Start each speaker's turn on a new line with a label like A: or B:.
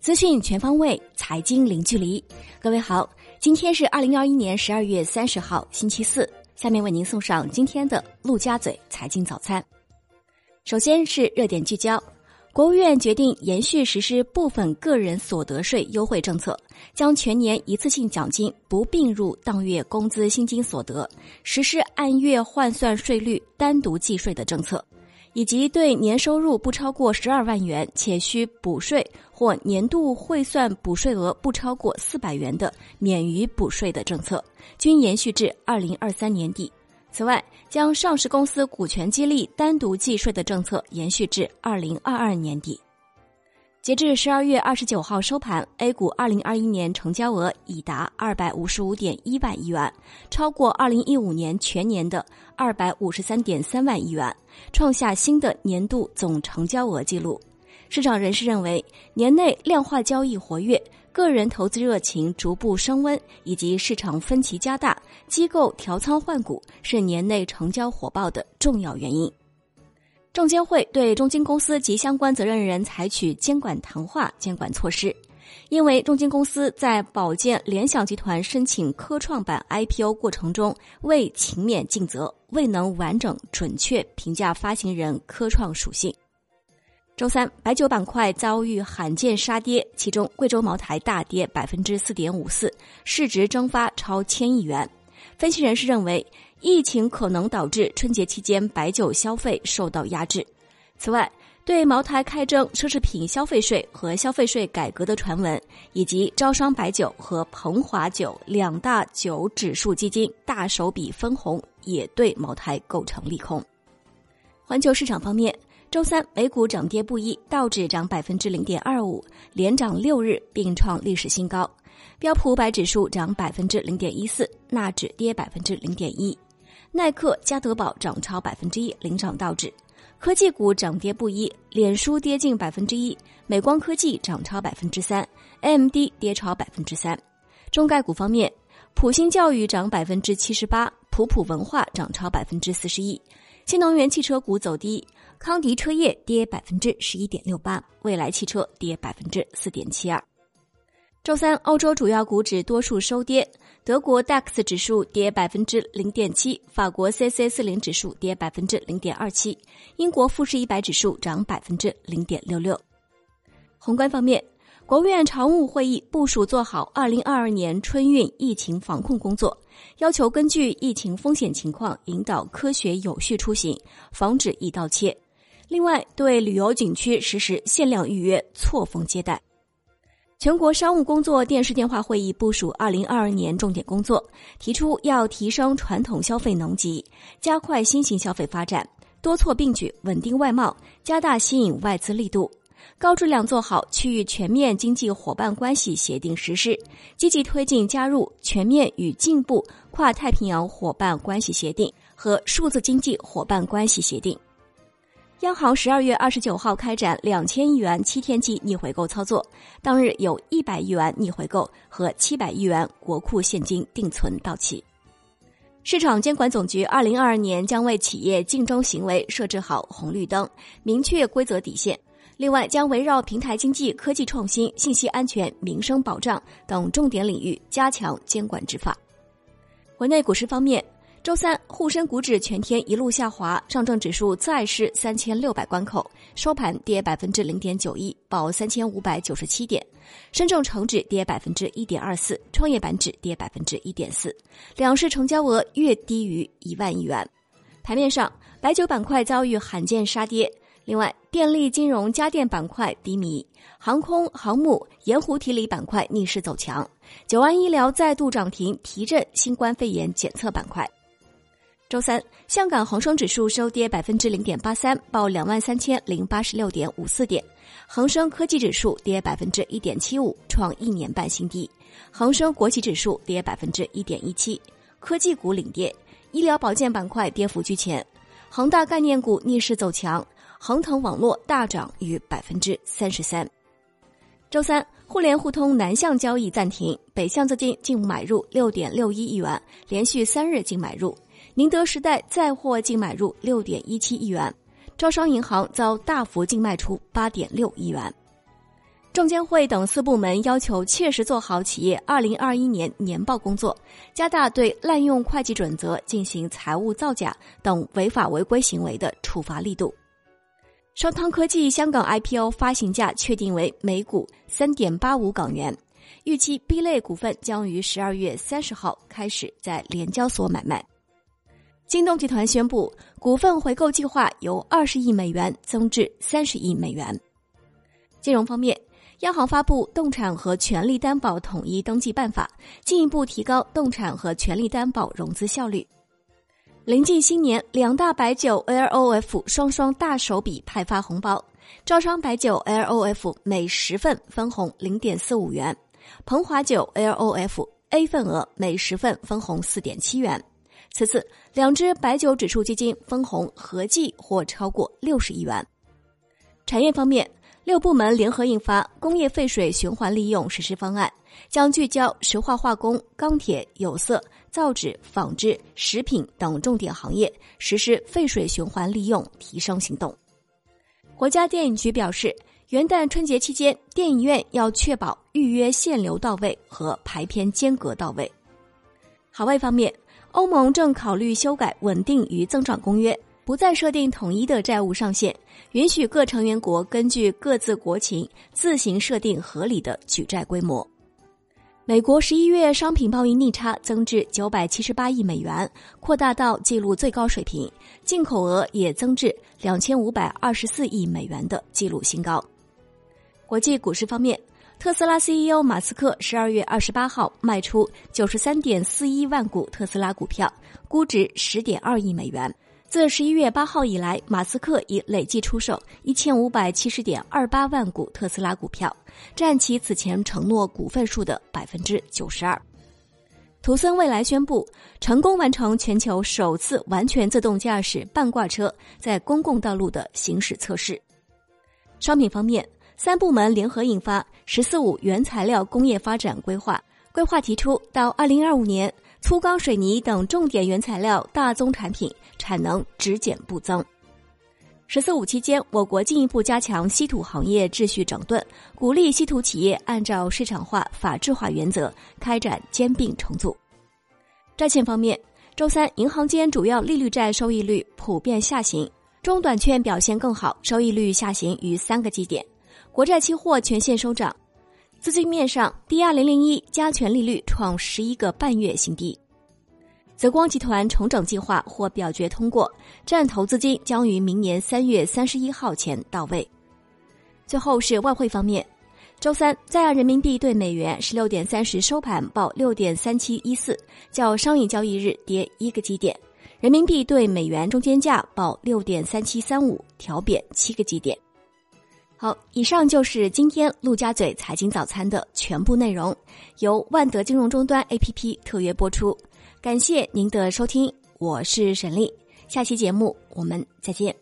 A: 资讯全方位，财经零距离。各位好，今天是二零二一年十二月三十号，星期四。下面为您送上今天的陆家嘴财经早餐。首先是热点聚焦。国务院决定延续实施部分个人所得税优惠政策，将全年一次性奖金不并入当月工资薪金所得，实施按月换算税率单独计税的政策，以及对年收入不超过十二万元且需补税或年度汇算补税额不超过四百元的免于补税的政策，均延续至二零二三年底。此外，将上市公司股权激励单独计税的政策延续至二零二二年底。截至十二月二十九号收盘，A 股二零二一年成交额已达二百五十五点一万亿元，超过二零一五年全年的二百五十三点三万亿元，创下新的年度总成交额纪录。市场人士认为，年内量化交易活跃。个人投资热情逐步升温，以及市场分歧加大，机构调仓换股是年内成交火爆的重要原因。证监会对中金公司及相关责任人采取监管谈话监管措施，因为中金公司在保荐联想集团申请科创板 IPO 过程中未勤勉尽责，未能完整准确评价发行人科创属性。周三，白酒板块遭遇罕见杀跌，其中贵州茅台大跌百分之四点五四，市值蒸发超千亿元。分析人士认为，疫情可能导致春节期间白酒消费受到压制。此外，对茅台开征奢侈品消费税和消费税改革的传闻，以及招商白酒和鹏华酒两大酒指数基金大手笔分红，也对茅台构成利空。环球市场方面。周三，美股涨跌不一，道指涨百分之零点二五，连涨六日，并创历史新高；标普五百指数涨百分之零点一四，纳指跌百分之零点一，耐克、加德宝涨超百分之一，领涨道指。科技股涨跌不一，脸书跌近百分之一，美光科技涨超百分之三，AMD 跌超百分之三。中概股方面，普星教育涨百分之七十八，普普文化涨超百分之四十一。新能源汽车股走低，康迪车业跌百分之十一点六八，蔚来汽车跌百分之四点七二。周三，欧洲主要股指多数收跌，德国 DAX 指数跌百分之零点七，法国 c c 四零指数跌百分之零点二七，英国富时一百指数涨百分之零点六六。宏观方面。国务院常务会议部署做好二零二二年春运疫情防控工作，要求根据疫情风险情况引导科学有序出行，防止易倒切。另外，对旅游景区实施限量预约、错峰接待。全国商务工作电视电话会议部署二零二二年重点工作，提出要提升传统消费能级，加快新型消费发展，多措并举稳定外贸，加大吸引外资力度。高质量做好区域全面经济伙伴关系协定实施，积极推进加入全面与进步跨太平洋伙伴关系协定和数字经济伙伴关系协定。央行十二月二十九号开展两千亿元七天期逆回购操作，当日有一百亿元逆回购和七百亿元国库现金定存到期。市场监管总局二零二二年将为企业竞争行为设置好红绿灯，明确规则底线。另外，将围绕平台经济、科技创新、信息安全、民生保障等重点领域加强监管执法。国内股市方面，周三沪深股指全天一路下滑，上证指数再失三千六百关口，收盘跌百分之零点九一，报三千五百九十七点；深证成指跌百分之一点二四，创业板指跌百分之一点四，两市成交额略低于一万亿元。盘面上，白酒板块遭遇罕见杀跌。另外，电力、金融、家电板块低迷，航空航母、盐湖提锂板块逆势走强，九安医疗再度涨停，提振新冠肺炎检测板块。周三，香港恒生指数收跌百分之零点八三，报两万三千零八十六点五四点；恒生科技指数跌百分之一点七五，创一年半新低；恒生国企指数跌百分之一点一七，科技股领跌，医疗保健板块跌幅居前，恒大概念股逆势走强。恒腾网络大涨逾百分之三十三。周三，互联互通南向交易暂停，北向资金净买入六点六一亿元，连续三日净买入。宁德时代再获净买入六点一七亿元。招商银行遭大幅净卖出八点六亿元。证监会等四部门要求切实做好企业二零二一年年报工作，加大对滥用会计准则、进行财务造假等违法违规行为的处罚力度。商汤科技香港 IPO 发行价确定为每股三点八五港元，预期 B 类股份将于十二月三十号开始在联交所买卖。京东集团宣布股份回购计划由二十亿美元增至三十亿美元。金融方面。央行发布《动产和权利担保统一登记办法》，进一步提高动产和权利担保融资效率。临近新年，两大白酒 LOF 双双大手笔派发红包。招商白酒 LOF 每十份分红零点四五元，鹏华酒 LOF A 份额每十份分红四点七元。此次两只白酒指数基金分红合计或超过六十亿元。产业方面。六部门联合印发《工业废水循环利用实施方案》，将聚焦石化化工、钢铁、有色、造纸、纺织、食品等重点行业实施废水循环利用提升行动。国家电影局表示，元旦春节期间，电影院要确保预约限流到位和排片间隔到位。海外方面，欧盟正考虑修改稳定与增长公约。不再设定统一的债务上限，允许各成员国根据各自国情自行设定合理的举债规模。美国十一月商品贸易逆差增至九百七十八亿美元，扩大到纪录最高水平，进口额也增至两千五百二十四亿美元的纪录新高。国际股市方面，特斯拉 CEO 马斯克十二月二十八号卖出九十三点四一万股特斯拉股票，估值十点二亿美元。自十一月八号以来，马斯克已累计出售一千五百七十点二八万股特斯拉股票，占其此前承诺股份数的百分之九十二。图森未来宣布成功完成全球首次完全自动驾驶半挂车在公共道路的行驶测试。商品方面，三部门联合印发《“十四五”原材料工业发展规划》，规划提出到二零二五年。粗钢水泥等重点原材料大宗产品产能只减不增。十四五期间，我国进一步加强稀土行业秩序整顿，鼓励稀土企业按照市场化、法治化原则开展兼并重组。债券方面，周三银行间主要利率债收益率普遍下行，中短券表现更好，收益率下行逾三个基点，国债期货全线收涨。资金面上，DR 零零一加权利率创十一个半月新低。泽光集团重整计划获表决通过，占投资金将于明年三月三十一号前到位。最后是外汇方面，周三在岸人民币对美元十六点三十收盘报六点三七一四，较上一交易日跌一个基点。人民币对美元中间价报六点三七三五，调贬七个基点。好，以上就是今天陆家嘴财经早餐的全部内容，由万德金融终端 APP 特约播出，感谢您的收听，我是沈丽，下期节目我们再见。